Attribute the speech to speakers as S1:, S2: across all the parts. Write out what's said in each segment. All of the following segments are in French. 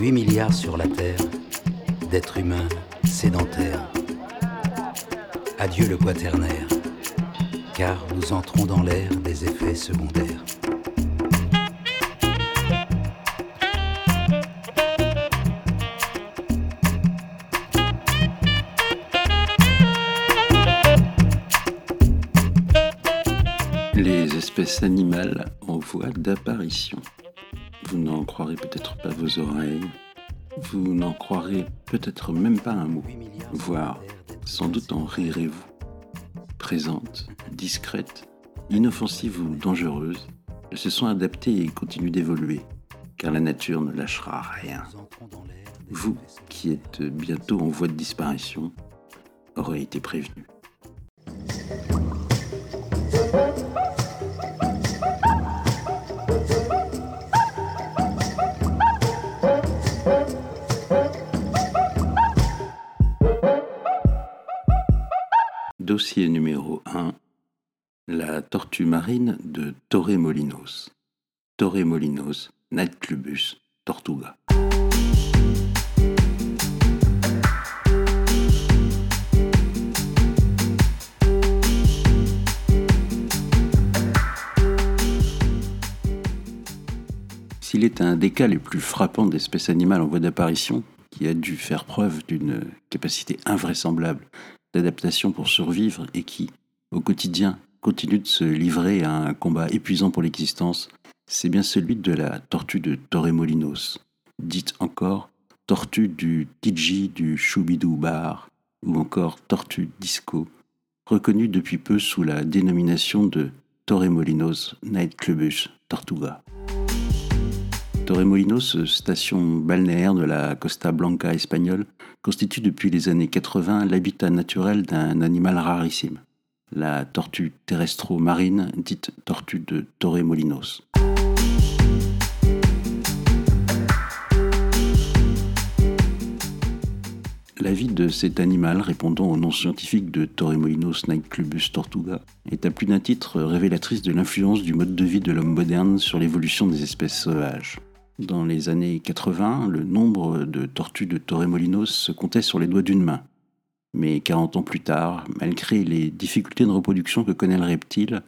S1: 8 milliards sur la Terre d'êtres humains sédentaires. Adieu le quaternaire, car nous entrons dans l'ère des effets secondaires.
S2: Les espèces animales en voie d'apparition. Vous n'en croirez peut-être pas vos oreilles, vous n'en croirez peut-être même pas un mot, voire sans doute en rirez-vous. Présentes, discrètes, inoffensives ou dangereuses, elles se sont adaptées et continuent d'évoluer, car la nature ne lâchera rien. Vous, qui êtes bientôt en voie de disparition, aurez été prévenu. Numéro 1 La tortue marine de Torremolinos. Torremolinos, Nightclubus, Tortuga. S'il est un des cas les plus frappants d'espèces animales en voie d'apparition, qui a dû faire preuve d'une capacité invraisemblable d'adaptation pour survivre et qui, au quotidien, continue de se livrer à un combat épuisant pour l'existence, c'est bien celui de la tortue de Torremolinos, dite encore tortue du Tiji du Choubidou Bar, ou encore tortue disco, reconnue depuis peu sous la dénomination de Torremolinos Nightclubus Tortuga. Torremolinos, station balnéaire de la Costa Blanca espagnole, constitue depuis les années 80 l'habitat naturel d'un animal rarissime, la tortue terrestro-marine dite tortue de Torremolinos. La vie de cet animal, répondant au nom scientifique de Torremolinos Nightclubus tortuga, est à plus d'un titre révélatrice de l'influence du mode de vie de l'homme moderne sur l'évolution des espèces sauvages. Dans les années 80, le nombre de tortues de Torremolinos se comptait sur les doigts d'une main. Mais 40 ans plus tard, malgré les difficultés de reproduction que connaît le reptile,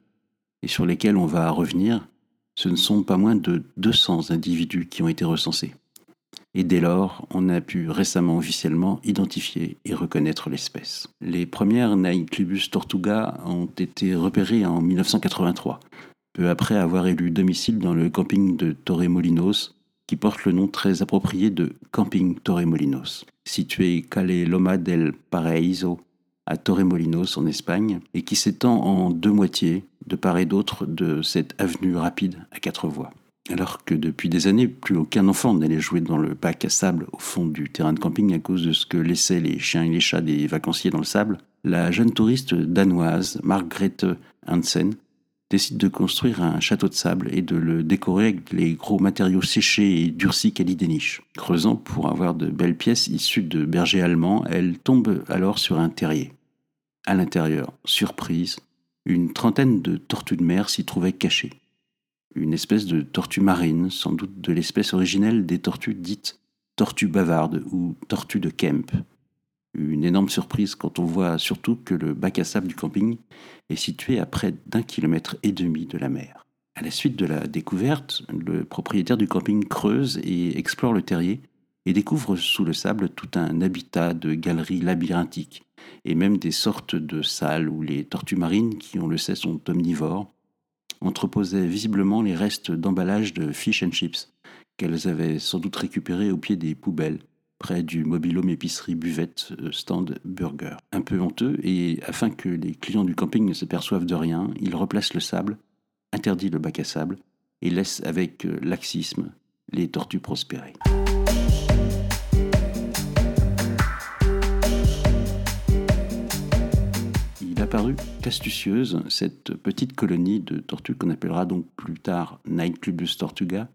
S2: et sur lesquelles on va revenir, ce ne sont pas moins de 200 individus qui ont été recensés. Et dès lors, on a pu récemment officiellement identifier et reconnaître l'espèce. Les premières Naiclubus tortuga ont été repérées en 1983, peu après avoir élu domicile dans le camping de Torremolinos, qui porte le nom très approprié de Camping Torremolinos, situé Calle Loma del Paraíso à Torremolinos en Espagne et qui s'étend en deux moitiés de part et d'autre de cette avenue rapide à quatre voies. Alors que depuis des années, plus aucun enfant n'allait jouer dans le bac à sable au fond du terrain de camping à cause de ce que laissaient les chiens et les chats des vacanciers dans le sable, la jeune touriste danoise Margrethe Hansen décide de construire un château de sable et de le décorer avec les gros matériaux séchés et durcis qu'elle y déniche. Creusant pour avoir de belles pièces issues de bergers allemands, elle tombe alors sur un terrier. À l'intérieur, surprise, une trentaine de tortues de mer s'y trouvaient cachées. Une espèce de tortue marine, sans doute de l'espèce originelle des tortues dites tortues bavardes ou tortues de Kemp, une énorme surprise quand on voit surtout que le bac à sable du camping est situé à près d'un kilomètre et demi de la mer. À la suite de la découverte, le propriétaire du camping creuse et explore le terrier et découvre sous le sable tout un habitat de galeries labyrinthiques et même des sortes de salles où les tortues marines, qui on le sait sont omnivores, entreposaient visiblement les restes d'emballage de fish and chips qu'elles avaient sans doute récupérés au pied des poubelles près du mobilhome épicerie buvette euh, stand burger. Un peu honteux, et afin que les clients du camping ne se perçoivent de rien, il replace le sable, interdit le bac à sable, et laisse avec euh, laxisme les tortues prospérer. Il a paru qu'astucieuse cette petite colonie de tortues qu'on appellera donc plus tard Nightclubus tortuga,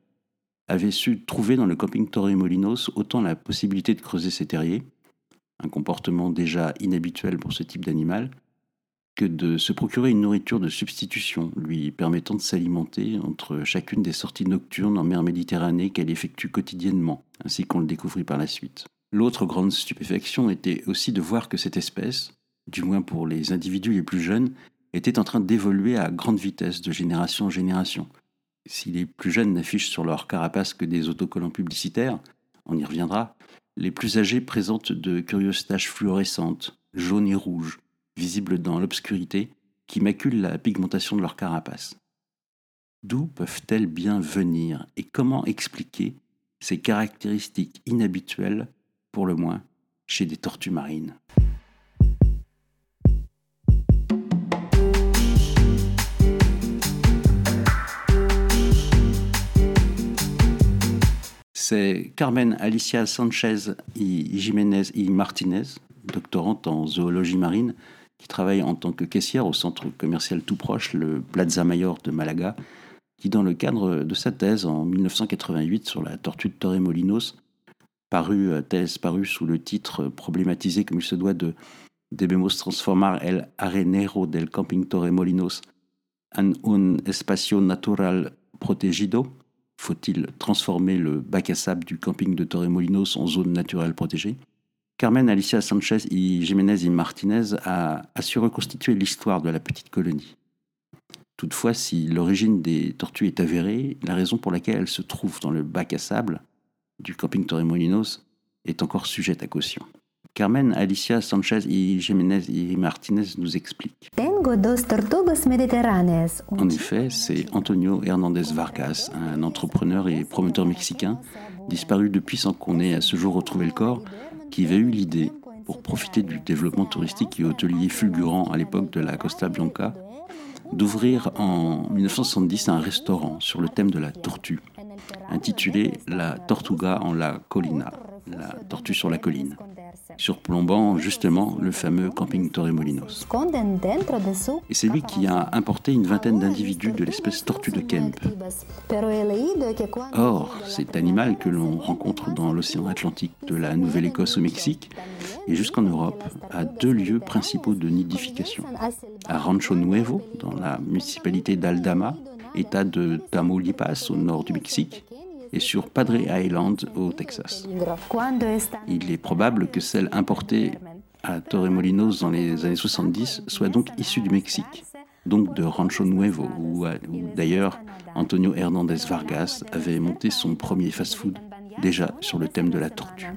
S2: avait su trouver dans le camping Torremolinos autant la possibilité de creuser ses terriers, un comportement déjà inhabituel pour ce type d'animal, que de se procurer une nourriture de substitution lui permettant de s'alimenter entre chacune des sorties nocturnes en mer Méditerranée qu'elle effectue quotidiennement, ainsi qu'on le découvrit par la suite. L'autre grande stupéfaction était aussi de voir que cette espèce, du moins pour les individus les plus jeunes, était en train d'évoluer à grande vitesse de génération en génération. Si les plus jeunes n'affichent sur leur carapace que des autocollants publicitaires, on y reviendra, les plus âgés présentent de curieuses taches fluorescentes, jaunes et rouges, visibles dans l'obscurité, qui maculent la pigmentation de leur carapace. D'où peuvent-elles bien venir et comment expliquer ces caractéristiques inhabituelles, pour le moins, chez des tortues marines? C'est Carmen Alicia Sanchez y Jiménez y Martinez, doctorante en zoologie marine, qui travaille en tant que caissière au centre commercial tout proche, le Plaza Mayor de Malaga, qui, dans le cadre de sa thèse en 1988 sur la tortue de Torremolinos, parue, euh, thèse parue sous le titre problématisé comme il se doit de Debemos transformar el arenero del camping Torremolinos en un espacio natural protegido. Faut-il transformer le bac à sable du camping de Torremolinos en zone naturelle protégée? Carmen Alicia Sanchez y Jiménez y Martinez a, su reconstituer l'histoire de la petite colonie. Toutefois, si l'origine des tortues est avérée, la raison pour laquelle elles se trouvent dans le bac à sable du camping Torremolinos est encore sujette à caution. Carmen Alicia Sanchez y Jiménez y Martinez nous explique. En effet, c'est Antonio Hernandez Vargas, un entrepreneur et promoteur mexicain, disparu depuis sans qu'on ait à ce jour retrouvé le corps, qui avait eu l'idée, pour profiter du développement touristique et hôtelier fulgurant à l'époque de la Costa Blanca, d'ouvrir en 1970 un restaurant sur le thème de la tortue, intitulé La Tortuga en la Colina, la tortue sur la colline surplombant justement le fameux camping Torremolinos. Et c'est lui qui a importé une vingtaine d'individus de l'espèce tortue de Kemp. Or, cet animal que l'on rencontre dans l'océan Atlantique de la Nouvelle-Écosse au Mexique et jusqu'en Europe a deux lieux principaux de nidification. À Rancho Nuevo, dans la municipalité d'Aldama, état de Tamaulipas au nord du Mexique, et sur Padre Island au Texas. Il est probable que celle importée à Torremolinos dans les années 70 soit donc issue du Mexique, donc de Rancho Nuevo, où, d'ailleurs Antonio Hernandez Vargas avait monté son premier fast-food déjà sur le thème de la tortue.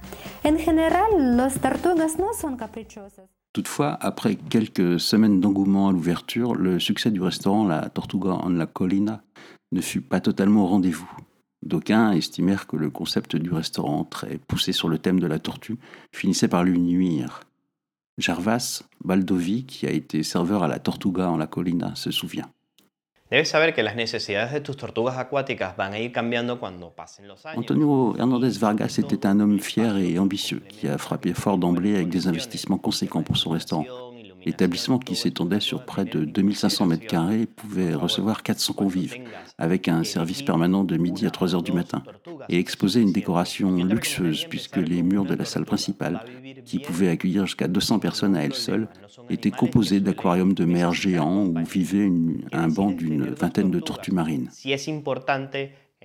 S2: Toutefois, après quelques semaines d'engouement à l'ouverture, le succès du restaurant La Tortuga en la Colina ne fut pas totalement au rendez-vous. D'aucuns estimèrent que le concept du restaurant, très poussé sur le thème de la tortue, finissait par lui nuire. Gervas Baldovi, qui a été serveur à la Tortuga en la Colina, se souvient. Antonio Hernandez Vargas était un homme fier et ambitieux qui a frappé fort d'emblée avec des investissements conséquents pour son restaurant. L'établissement qui s'étendait sur près de 2500 mètres carrés pouvait recevoir 400 convives, avec un service permanent de midi à 3 heures du matin, et exposait une décoration luxueuse puisque les murs de la salle principale, qui pouvaient accueillir jusqu'à 200 personnes à elles seules, étaient composés d'aquariums de mer géants où vivait un banc d'une vingtaine de tortues marines.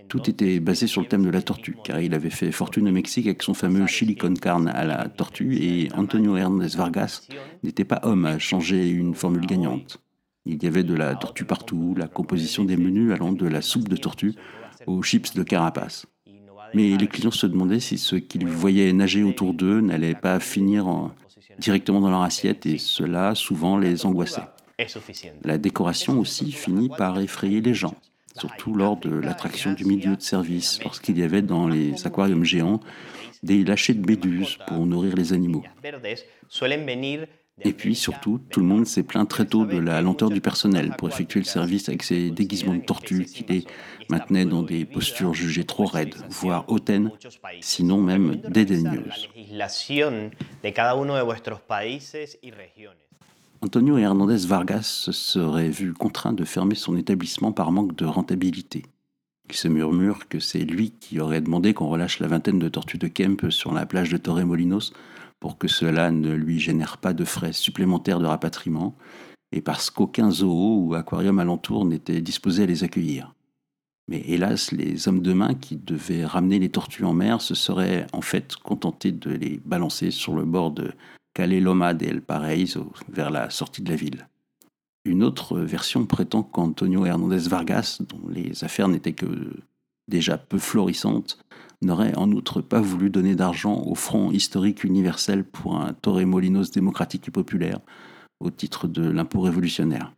S2: Tout était basé sur le thème de la tortue, car il avait fait fortune au Mexique avec son fameux chili con carne à la tortue, et Antonio Hernandez Vargas n'était pas homme à changer une formule gagnante. Il y avait de la tortue partout, la composition des menus allant de la soupe de tortue aux chips de carapace. Mais les clients se demandaient si ce qu'ils voyaient nager autour d'eux n'allait pas finir directement dans leur assiette, et cela souvent les angoissait. La décoration aussi finit par effrayer les gens surtout lors de l'attraction du milieu de service, lorsqu'il y avait dans les aquariums géants des lâchers de méduses pour nourrir les animaux. Et puis surtout, tout le monde s'est plaint très tôt de la lenteur du personnel pour effectuer le service avec ses déguisements de tortues qui les maintenaient dans des postures jugées trop raides, voire hautaines, sinon même dédaigneuses. Antonio Hernandez Vargas se serait vu contraint de fermer son établissement par manque de rentabilité. Il se murmure que c'est lui qui aurait demandé qu'on relâche la vingtaine de tortues de Kemp sur la plage de Torremolinos pour que cela ne lui génère pas de frais supplémentaires de rapatriement, et parce qu'aucun zoo ou aquarium alentour n'était disposé à les accueillir. Mais hélas, les hommes de main qui devaient ramener les tortues en mer se seraient en fait contentés de les balancer sur le bord de Caleloma del Paraíso, vers la sortie de la ville. Une autre version prétend qu'Antonio Hernandez Vargas, dont les affaires n'étaient que déjà peu florissantes, n'aurait en outre pas voulu donner d'argent au Front historique universel pour un Torremolinos démocratique et populaire au titre de l'impôt révolutionnaire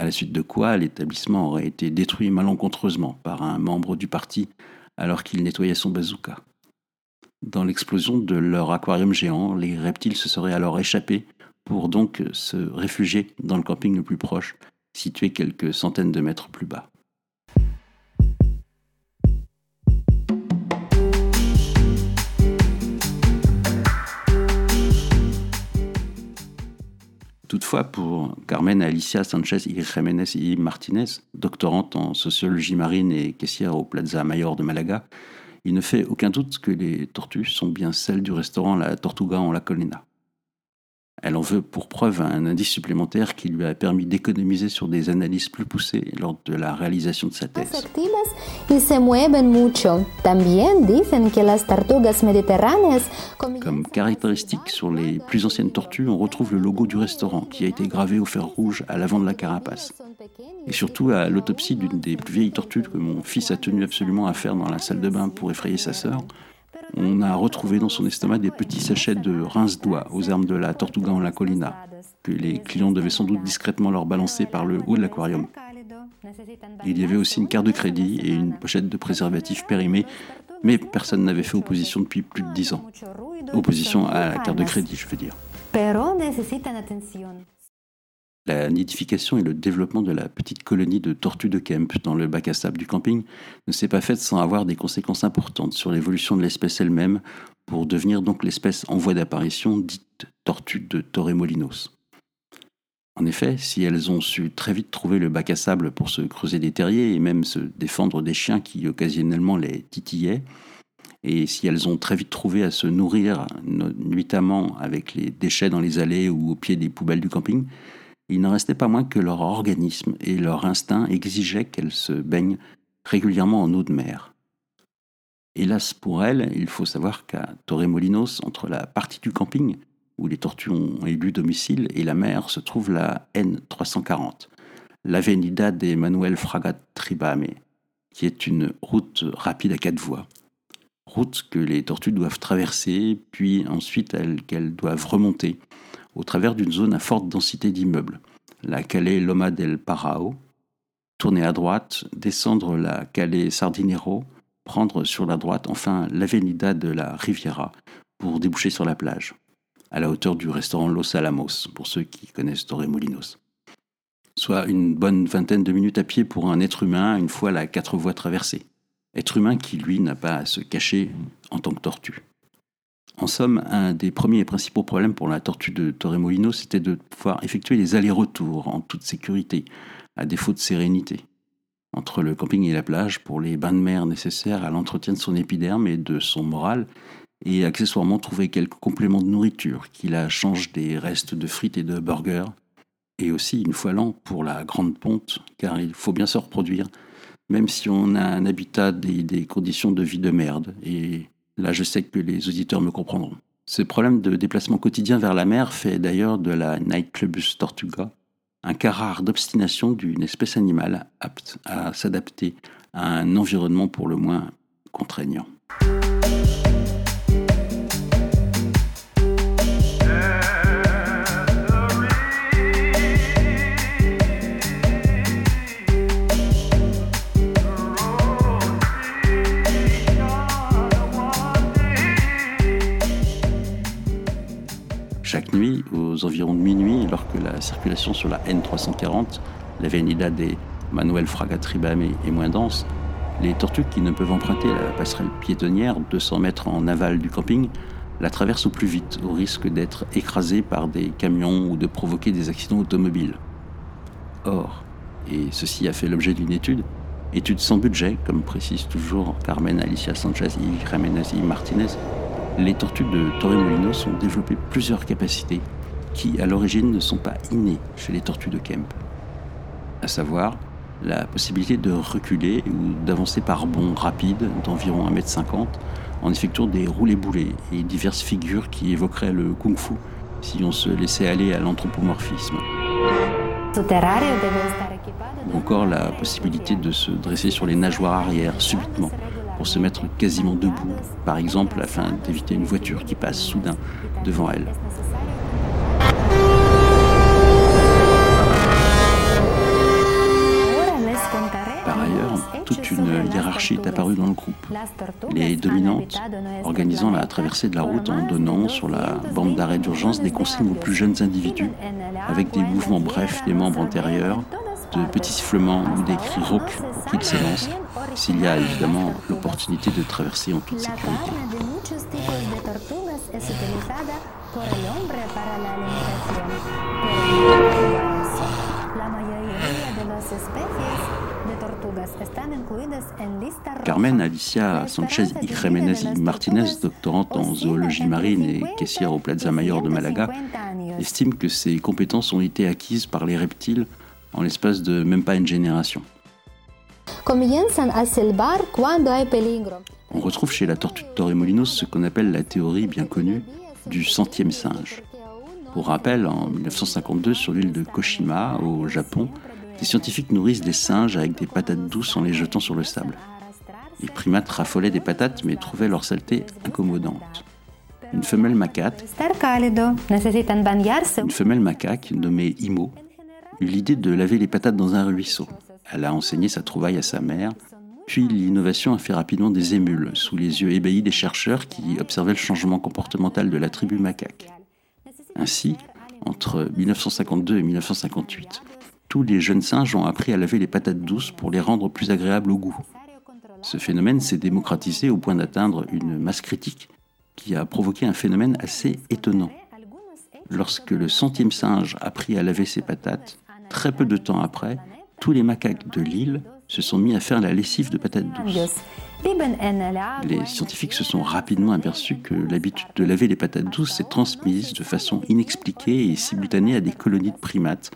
S2: à la suite de quoi l'établissement aurait été détruit malencontreusement par un membre du parti alors qu'il nettoyait son bazooka. Dans l'explosion de leur aquarium géant, les reptiles se seraient alors échappés pour donc se réfugier dans le camping le plus proche, situé quelques centaines de mètres plus bas. Toutefois, pour Carmen Alicia Sanchez y Jiménez y Martinez, doctorante en sociologie marine et caissière au Plaza Mayor de Malaga, il ne fait aucun doute que les tortues sont bien celles du restaurant La Tortuga en La Colina. Elle en veut pour preuve un indice supplémentaire qui lui a permis d'économiser sur des analyses plus poussées lors de la réalisation de sa thèse. Comme caractéristique sur les plus anciennes tortues, on retrouve le logo du restaurant qui a été gravé au fer rouge à l'avant de la carapace. Et surtout à l'autopsie d'une des plus vieilles tortues que mon fils a tenu absolument à faire dans la salle de bain pour effrayer sa sœur, on a retrouvé dans son estomac des petits sachets de rince-doigts aux armes de la Tortuga en la Colina, que les clients devaient sans doute discrètement leur balancer par le haut de l'aquarium. Il y avait aussi une carte de crédit et une pochette de préservatifs périmés, mais personne n'avait fait opposition depuis plus de dix ans. Opposition à la carte de crédit, je veux dire. La nidification et le développement de la petite colonie de tortues de Kemp dans le bac à sable du camping ne s'est pas fait sans avoir des conséquences importantes sur l'évolution de l'espèce elle-même pour devenir donc l'espèce en voie d'apparition dite tortue de Torremolinos. En effet, si elles ont su très vite trouver le bac à sable pour se creuser des terriers et même se défendre des chiens qui occasionnellement les titillaient, et si elles ont très vite trouvé à se nourrir nuitamment avec les déchets dans les allées ou au pied des poubelles du camping, il n'en restait pas moins que leur organisme et leur instinct exigeaient qu'elles se baignent régulièrement en eau de mer. Hélas pour elles, il faut savoir qu'à Torremolinos, entre la partie du camping, où les tortues ont élu domicile, et la mer, se trouve la N340, l'Avenida de Manuel Fraga Tribame, qui est une route rapide à quatre voies. Route que les tortues doivent traverser, puis ensuite qu'elles doivent remonter au travers d'une zone à forte densité d'immeubles, la Calais Loma del Parao, tourner à droite, descendre la Calais Sardinero, prendre sur la droite enfin l'Avenida de la Riviera pour déboucher sur la plage, à la hauteur du restaurant Los Alamos, pour ceux qui connaissent Torremolinos. Soit une bonne vingtaine de minutes à pied pour un être humain une fois la quatre voies traversées. Être humain qui, lui, n'a pas à se cacher en tant que tortue. En somme, un des premiers et principaux problèmes pour la tortue de Torremolino, c'était de pouvoir effectuer les allers-retours en toute sécurité, à défaut de sérénité, entre le camping et la plage pour les bains de mer nécessaires à l'entretien de son épiderme et de son moral, et accessoirement trouver quelques compléments de nourriture qui la changent des restes de frites et de burgers, et aussi une fois l'an pour la grande ponte, car il faut bien se reproduire, même si on a un habitat des, des conditions de vie de merde, et Là, je sais que les auditeurs me comprendront. Ce problème de déplacement quotidien vers la mer fait d'ailleurs de la Nightclubus tortuga un cas rare d'obstination d'une espèce animale apte à s'adapter à un environnement pour le moins contraignant. Aux environs de minuit, alors que la circulation sur la N340, l'avenida des Manuel Fraga Tribame est moins dense, les tortues qui ne peuvent emprunter la passerelle piétonnière 200 mètres en aval du camping la traversent au plus vite, au risque d'être écrasées par des camions ou de provoquer des accidents automobiles. Or, et ceci a fait l'objet d'une étude, étude sans budget, comme précise toujours Carmen Alicia Sanchez y Jiménez y Martinez, les tortues de Torremolinos ont développé plusieurs capacités qui à l'origine ne sont pas innés chez les tortues de Kemp. À savoir la possibilité de reculer ou d'avancer par bonds rapides d'environ 1m50 en effectuant des roulés-boulets et diverses figures qui évoqueraient le kung-fu si on se laissait aller à l'anthropomorphisme. Ou encore la possibilité de se dresser sur les nageoires arrière subitement pour se mettre quasiment debout, par exemple afin d'éviter une voiture qui passe soudain devant elle. Toute une hiérarchie est apparue dans le groupe. Les dominantes organisant la traversée de la route en donnant sur la bande d'arrêt d'urgence des consignes aux plus jeunes individus, avec des mouvements brefs des membres antérieurs, de petits sifflements ou des cris rauques pour qu'ils s'élancent, s'il y a évidemment l'opportunité de traverser en toute sécurité. Carmen Alicia Sanchez y Martinez, doctorante en zoologie marine et caissière au Plaza Mayor de Malaga, estime que ses compétences ont été acquises par les reptiles en l'espace de même pas une génération. On retrouve chez la tortue de Torremolinos ce qu'on appelle la théorie bien connue du centième singe. Pour rappel, en 1952, sur l'île de Koshima, au Japon, des scientifiques nourrissent des singes avec des patates douces en les jetant sur le sable. Les primates raffolaient des patates mais trouvaient leur saleté incommodante. Une femelle macaque, une femelle macaque nommée Imo, eut l'idée de laver les patates dans un ruisseau. Elle a enseigné sa trouvaille à sa mère, puis l'innovation a fait rapidement des émules sous les yeux ébahis des chercheurs qui observaient le changement comportemental de la tribu macaque. Ainsi, entre 1952 et 1958, tous les jeunes singes ont appris à laver les patates douces pour les rendre plus agréables au goût. Ce phénomène s'est démocratisé au point d'atteindre une masse critique qui a provoqué un phénomène assez étonnant. Lorsque le centième singe a appris à laver ses patates, très peu de temps après, tous les macaques de l'île se sont mis à faire la lessive de patates douces. Les scientifiques se sont rapidement aperçus que l'habitude de laver les patates douces s'est transmise de façon inexpliquée et simultanée à des colonies de primates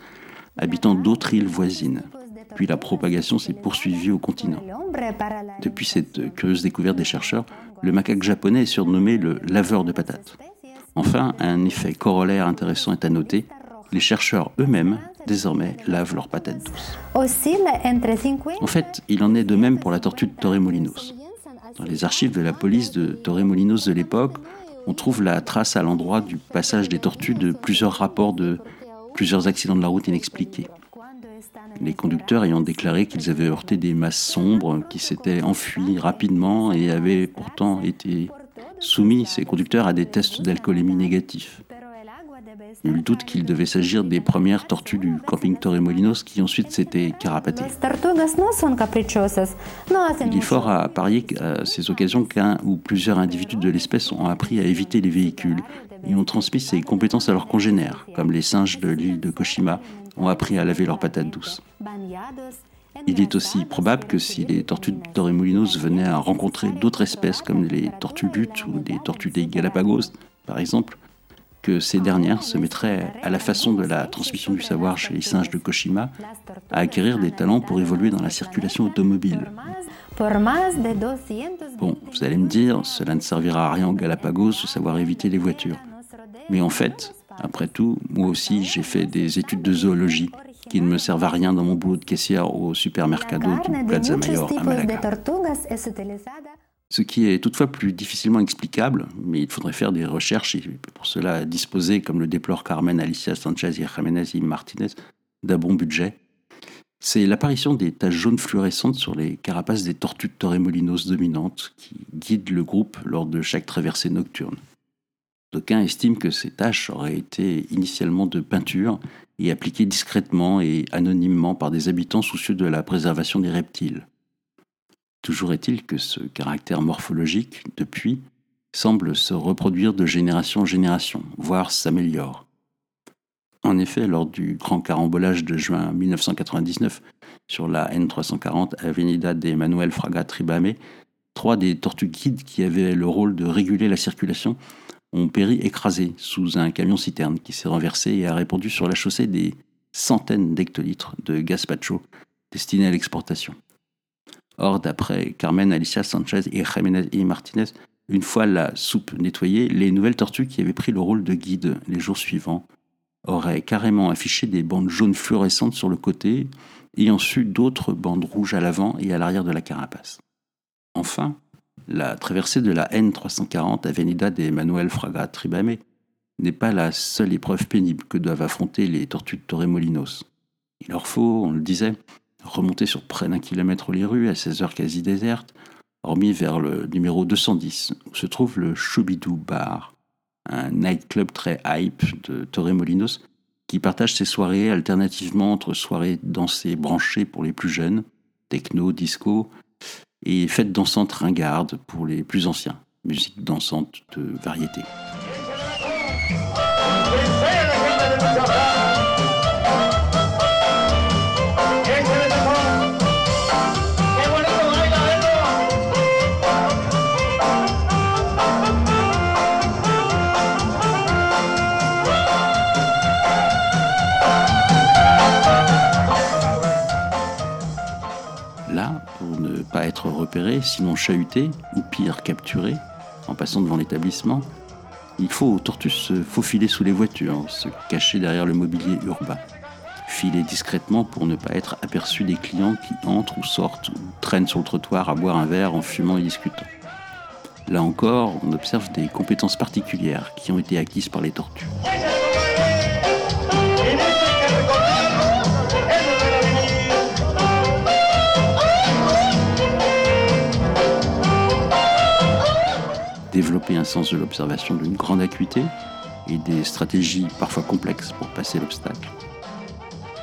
S2: habitant d'autres îles voisines. Puis la propagation s'est poursuivie au continent. Depuis cette curieuse découverte des chercheurs, le macaque japonais est surnommé le laveur de patates. Enfin, un effet corollaire intéressant est à noter. Les chercheurs eux-mêmes, désormais, lavent leurs patates douces. En fait, il en est de même pour la tortue de Torremolinos. Dans les archives de la police de Torremolinos de l'époque, on trouve la trace à l'endroit du passage des tortues de plusieurs rapports de plusieurs accidents de la route inexpliqués. Les conducteurs ayant déclaré qu'ils avaient heurté des masses sombres qui s'étaient enfuies rapidement et avaient pourtant été soumis, ces conducteurs, à des tests d'alcoolémie négatifs. Nul doute qu'il devait s'agir des premières tortues du camping Torremolinos qui ensuite s'étaient carapatées. Il est fort à parier qu'à ces occasions qu'un ou plusieurs individus de l'espèce ont appris à éviter les véhicules et ont transmis ces compétences à leurs congénères, comme les singes de l'île de Koshima ont appris à laver leurs patates douces. Il est aussi probable que si les tortues de Torremolinos venaient à rencontrer d'autres espèces comme les tortues luttes ou les tortues des Galapagos, par exemple, que ces dernières se mettraient, à la façon de la transmission du savoir chez les singes de Koshima, à acquérir des talents pour évoluer dans la circulation automobile. Bon, vous allez me dire, cela ne servira à rien aux Galapagos de savoir éviter les voitures. Mais en fait, après tout, moi aussi j'ai fait des études de zoologie qui ne me servent à rien dans mon boulot de caissière au supermercado du Plaza Mayor à Malaga. Ce qui est toutefois plus difficilement explicable, mais il faudrait faire des recherches et pour cela disposer, comme le déplore Carmen Alicia Sanchez y Jiménez y Martinez, d'un bon budget. C'est l'apparition des taches jaunes fluorescentes sur les carapaces des tortues de dominantes qui guident le groupe lors de chaque traversée nocturne. D'aucuns estiment que ces taches auraient été initialement de peinture et appliquées discrètement et anonymement par des habitants soucieux de la préservation des reptiles. Toujours est-il que ce caractère morphologique, depuis, semble se reproduire de génération en génération, voire s'améliore. En effet, lors du grand carambolage de juin 1999 sur la N340 Avenida de Manuel Fraga Tribame, trois des tortues guides qui avaient le rôle de réguler la circulation ont péri écrasés sous un camion-citerne qui s'est renversé et a répandu sur la chaussée des centaines d'hectolitres de gazpacho destinés à l'exportation. Or, d'après Carmen Alicia Sanchez et Jiménez y Martinez, une fois la soupe nettoyée, les nouvelles tortues qui avaient pris le rôle de guide les jours suivants auraient carrément affiché des bandes jaunes fluorescentes sur le côté, ayant su d'autres bandes rouges à l'avant et à l'arrière de la carapace. Enfin, la traversée de la N340 Avenida de Manuel Fraga Tribame n'est pas la seule épreuve pénible que doivent affronter les tortues de Torremolinos. Il leur faut, on le disait, remonter sur près d'un kilomètre les rues à 16 heures quasi désertes, hormis vers le numéro 210, où se trouve le Choubidou Bar, un nightclub très hype de Torremolinos qui partage ses soirées alternativement entre soirées dansées branchées pour les plus jeunes, techno, disco, et fêtes dansantes ringardes pour les plus anciens, musique dansante de variété. Sinon chahuté, ou pire capturé, en passant devant l'établissement, il faut aux tortues se faufiler sous les voitures, se cacher derrière le mobilier urbain, filer discrètement pour ne pas être aperçu des clients qui entrent ou sortent ou traînent sur le trottoir à boire un verre en fumant et discutant. Là encore, on observe des compétences particulières qui ont été acquises par les tortues. Développer un sens de l'observation d'une grande acuité et des stratégies parfois complexes pour passer l'obstacle.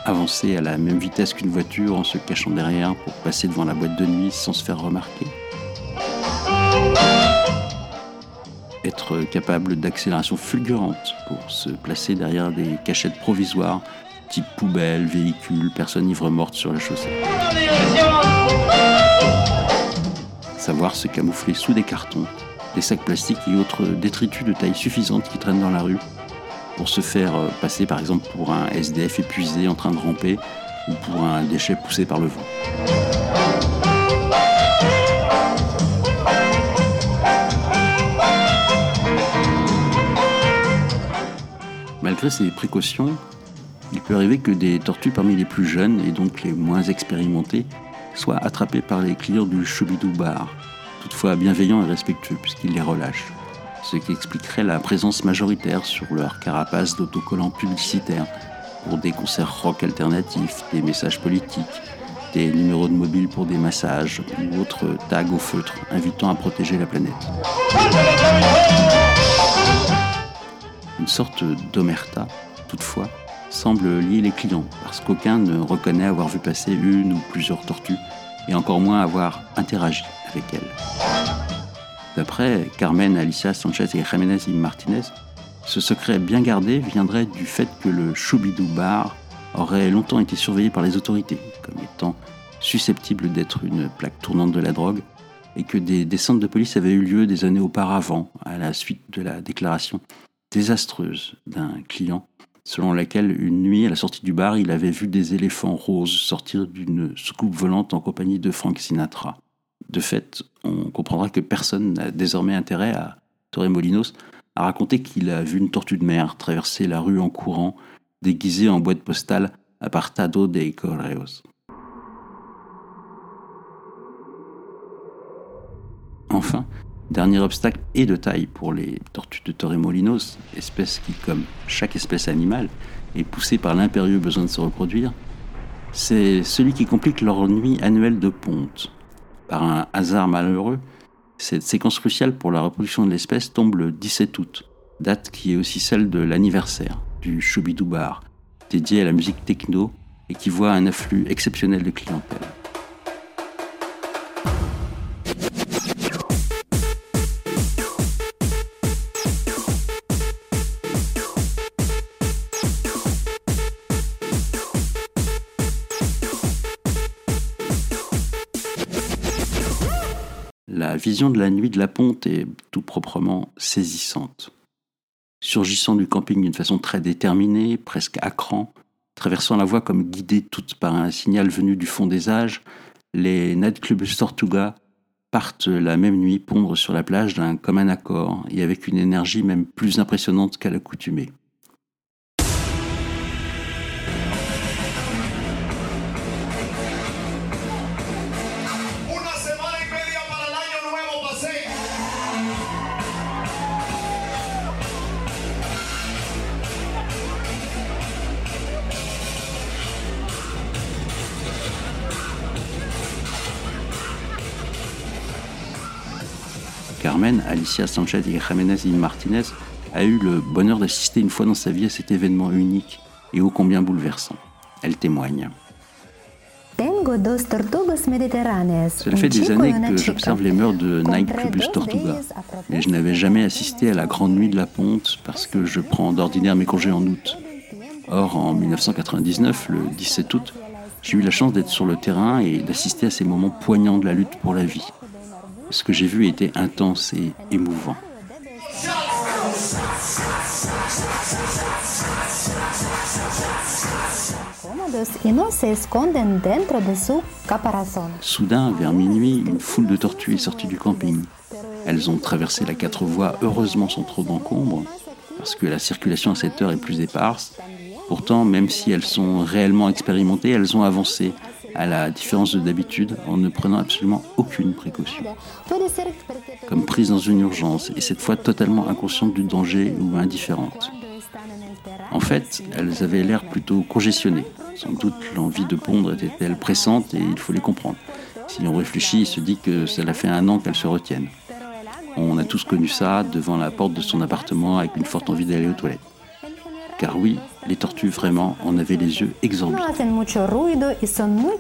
S2: Avancer à la même vitesse qu'une voiture en se cachant derrière pour passer devant la boîte de nuit sans se faire remarquer. Être capable d'accélération fulgurante pour se placer derrière des cachettes provisoires, type poubelle, véhicule, personne ivre morte sur la chaussée. Savoir se camoufler sous des cartons des sacs plastiques et autres détritus de taille suffisante qui traînent dans la rue pour se faire euh, passer par exemple pour un SDF épuisé en train de ramper ou pour un déchet poussé par le vent. Malgré ces précautions, il peut arriver que des tortues parmi les plus jeunes et donc les moins expérimentées soient attrapées par les clients du Choubidou Bar, toutefois bienveillants et respectueux puisqu'ils les relâchent, ce qui expliquerait la présence majoritaire sur leur carapace d'autocollants publicitaires pour des concerts rock alternatifs, des messages politiques, des numéros de mobile pour des massages ou autres tags au feutre invitant à protéger la planète. Une sorte d'omerta, toutefois, semble lier les clients parce qu'aucun ne reconnaît avoir vu passer une ou plusieurs tortues et encore moins avoir interagi avec elle. D'après Carmen Alicia Sanchez et Jiménez y Martinez, ce secret bien gardé viendrait du fait que le Choubidou Bar aurait longtemps été surveillé par les autorités comme étant susceptible d'être une plaque tournante de la drogue et que des descentes de police avaient eu lieu des années auparavant à la suite de la déclaration désastreuse d'un client selon laquelle une nuit à la sortie du bar, il avait vu des éléphants roses sortir d'une soucoupe volante en compagnie de Frank Sinatra. De fait, on comprendra que personne n'a désormais intérêt à Torremolinos à raconter qu'il a vu une tortue de mer traverser la rue en courant, déguisée en boîte postale Apartado de Correos. Enfin, dernier obstacle et de taille pour les tortues de Torremolinos, espèce qui, comme chaque espèce animale, est poussée par l'impérieux besoin de se reproduire, c'est celui qui complique leur nuit annuelle de ponte. Par un hasard malheureux, cette séquence cruciale pour la reproduction de l'espèce tombe le 17 août, date qui est aussi celle de l'anniversaire du Choubidou Bar, dédié à la musique techno et qui voit un afflux exceptionnel de clientèle. Vision de la nuit de la ponte est tout proprement saisissante. surgissant du camping d'une façon très déterminée, presque à cran, traversant la voie comme guidées toutes par un signal venu du fond des âges, les nightclubs Tortuga partent la même nuit pondre sur la plage d'un commun accord et avec une énergie même plus impressionnante qu'à l'accoutumée. Alicia Sanchez et Jiménez y Martinez a eu le bonheur d'assister une fois dans sa vie à cet événement unique et ô combien bouleversant. Elle témoigne. Cela fait des années que j'observe les mœurs de Nightclubus Tortuga, mais je n'avais jamais assisté à la grande nuit de la ponte parce que je prends d'ordinaire mes congés en août. Or, en 1999, le 17 août, j'ai eu la chance d'être sur le terrain et d'assister à ces moments poignants de la lutte pour la vie ce que j'ai vu était intense et émouvant. Soudain, vers minuit, une foule de tortues est sortie du camping. Elles ont traversé la quatre voies, heureusement sans trop d'encombre, parce que la circulation à cette heure est plus éparse. Pourtant, même si elles sont réellement expérimentées, elles ont avancé, à la différence de d'habitude, en ne prenant absolument aucune précaution. Comme prise dans une urgence, et cette fois totalement inconsciente du danger ou indifférente. En fait, elles avaient l'air plutôt congestionnées. Sans doute l'envie de pondre était-elle pressante et il faut les comprendre. Si l'on réfléchit, il se dit que cela fait un an qu'elles se retiennent. On a tous connu ça devant la porte de son appartement avec une forte envie d'aller aux toilettes. Car oui, les tortues vraiment en avaient les yeux exorbitants.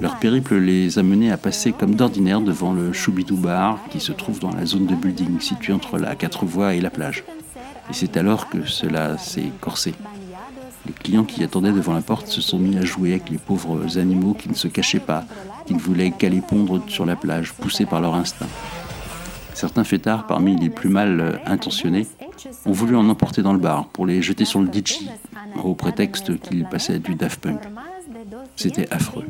S2: Leur périple les a menés à passer comme d'ordinaire devant le Choubidou Bar qui se trouve dans la zone de building située entre la quatre voies et la plage. Et c'est alors que cela s'est corsé. Les clients qui attendaient devant la porte se sont mis à jouer avec les pauvres animaux qui ne se cachaient pas, qui ne voulaient qu'aller pondre sur la plage, poussés par leur instinct. Certains fêtards, parmi les plus mal intentionnés, ont voulu en emporter dans le bar pour les jeter sur le DJ au prétexte qu'ils passaient du Daft Punk. C'était affreux.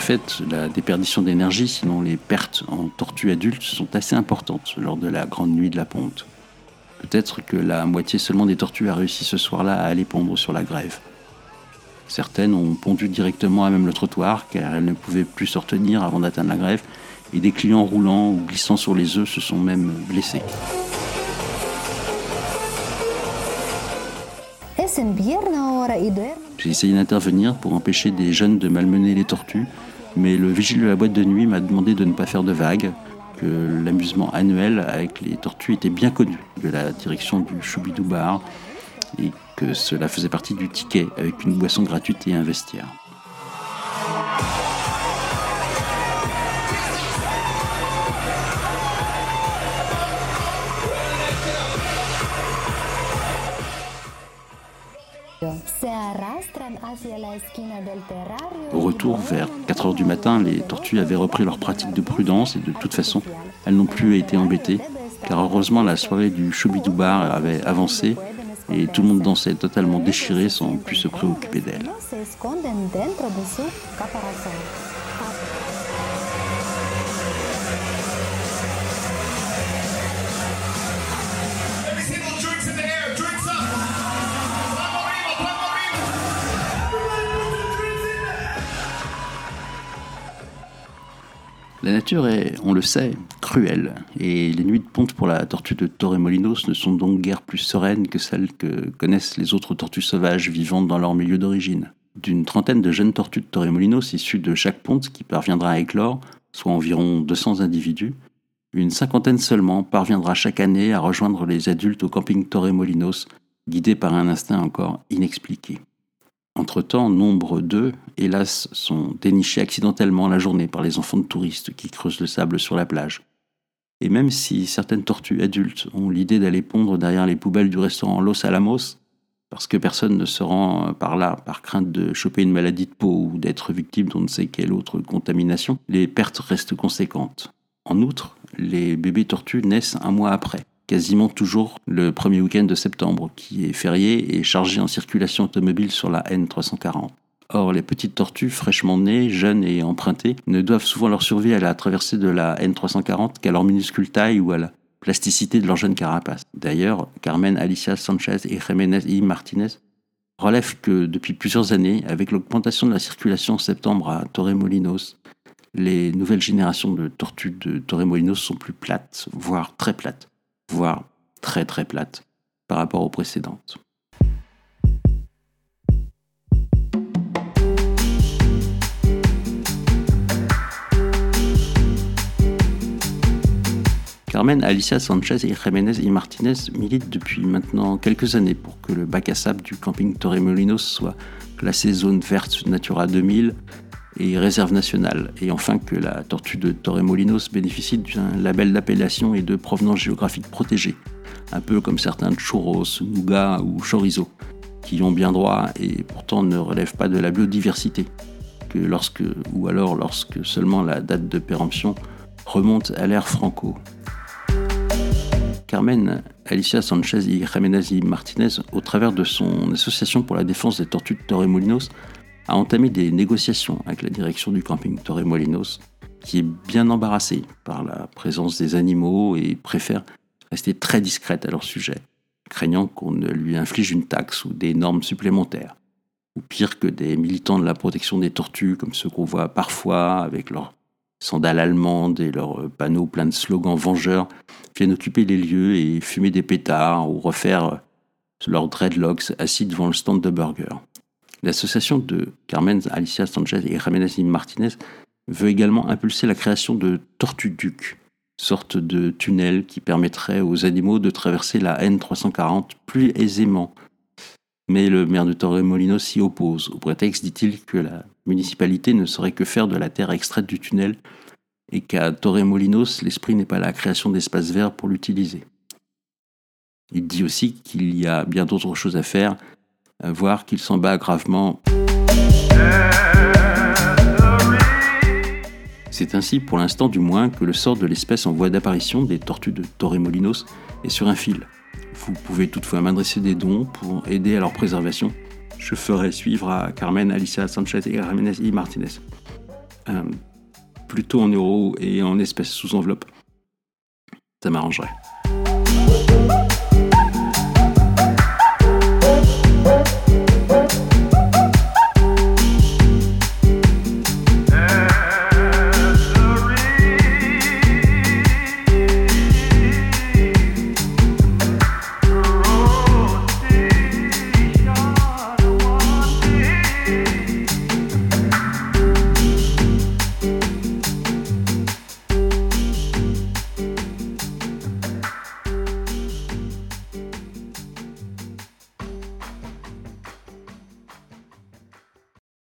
S2: fait, la déperdition d'énergie, sinon les pertes en tortues adultes, sont assez importantes lors de la grande nuit de la ponte. Peut-être que la moitié seulement des tortues a réussi ce soir-là à aller pondre sur la grève. Certaines ont pondu directement à même le trottoir car elles ne pouvaient plus se retenir avant d'atteindre la grève et des clients roulant ou glissant sur les œufs se sont même blessés. J'ai essayé d'intervenir pour empêcher des jeunes de malmener les tortues, mais le vigile de la boîte de nuit m'a demandé de ne pas faire de vagues, que l'amusement annuel avec les tortues était bien connu de la direction du Choubidou Bar et que cela faisait partie du ticket avec une boisson gratuite et un vestiaire. Au retour, vers 4 heures du matin, les tortues avaient repris leur pratique de prudence et de toute façon, elles n'ont plus été embêtées, car heureusement la soirée du Choubidou Bar avait avancé et tout le monde dansait totalement déchiré sans plus se préoccuper d'elles. La nature est, on le sait, cruelle, et les nuits de ponte pour la tortue de Torremolinos ne sont donc guère plus sereines que celles que connaissent les autres tortues sauvages vivantes dans leur milieu d'origine. D'une trentaine de jeunes tortues de Torremolinos issues de chaque ponte qui parviendra à éclore, soit environ 200 individus, une cinquantaine seulement parviendra chaque année à rejoindre les adultes au camping Torremolinos, guidés par un instinct encore inexpliqué. Entre-temps, nombre d'eux, hélas, sont dénichés accidentellement la journée par les enfants de touristes qui creusent le sable sur la plage. Et même si certaines tortues adultes ont l'idée d'aller pondre derrière les poubelles du restaurant Los Alamos, parce que personne ne se rend par là par crainte de choper une maladie de peau ou d'être victime d'on ne sait quelle autre contamination, les pertes restent conséquentes. En outre, les bébés tortues naissent un mois après, quasiment toujours le premier week-end de septembre, qui est férié et chargé en circulation automobile sur la N340. Or, les petites tortues fraîchement nées, jeunes et empruntées, ne doivent souvent leur survie à la traversée de la N340 qu'à leur minuscule taille ou à la plasticité de leur jeune carapace. D'ailleurs, Carmen Alicia Sanchez et Jiménez y Martinez relèvent que depuis plusieurs années, avec l'augmentation de la circulation en septembre à Torremolinos, les nouvelles générations de tortues de Torremolinos sont plus plates, voire très plates, voire très très plates par rapport aux précédentes. Carmen Alicia Sanchez et Jiménez y Martinez militent depuis maintenant quelques années pour que le bac à sable du camping Torremolinos soit classé zone verte Natura 2000 et réserve nationale, et enfin que la tortue de Torremolinos bénéficie d'un label d'appellation et de provenance géographique protégée, un peu comme certains churros, nougat ou chorizo, qui ont bien droit et pourtant ne relèvent pas de la biodiversité, que lorsque, ou alors lorsque seulement la date de péremption remonte à l'ère franco. Carmen Alicia Sanchez y Jiménez y Martinez, au travers de son association pour la défense des tortues de Torremolinos, a entamé des négociations avec la direction du camping Torremolinos, qui est bien embarrassée par la présence des animaux et préfère rester très discrète à leur sujet, craignant qu'on ne lui inflige une taxe ou des normes supplémentaires. Ou pire que des militants de la protection des tortues, comme ceux qu'on voit parfois avec leurs sandales allemandes et leurs panneaux pleins de slogans vengeurs, viennent occuper les lieux et fumer des pétards ou refaire leurs dreadlocks assis devant le stand de burger. L'association de Carmen Alicia Sanchez et Jiménez Martinez veut également impulser la création de Tortues Duc, sorte de tunnel qui permettrait aux animaux de traverser la N340 plus aisément. Mais le maire de Torremolinos s'y oppose, au prétexte, dit-il, que la municipalité ne saurait que faire de la terre extraite du tunnel et qu'à Torremolinos, l'esprit n'est pas la création d'espaces verts pour l'utiliser. Il dit aussi qu'il y a bien d'autres choses à faire, à voir qu'il s'en bat gravement. C'est ainsi, pour l'instant du moins, que le sort de l'espèce en voie d'apparition des tortues de Torremolinos est sur un fil. Vous pouvez toutefois m'adresser des dons pour aider à leur préservation. Je ferai suivre à Carmen Alicia Sanchez et Jiménez y Martinez. Euh, plutôt en euros et en espèces sous enveloppe. Ça m'arrangerait.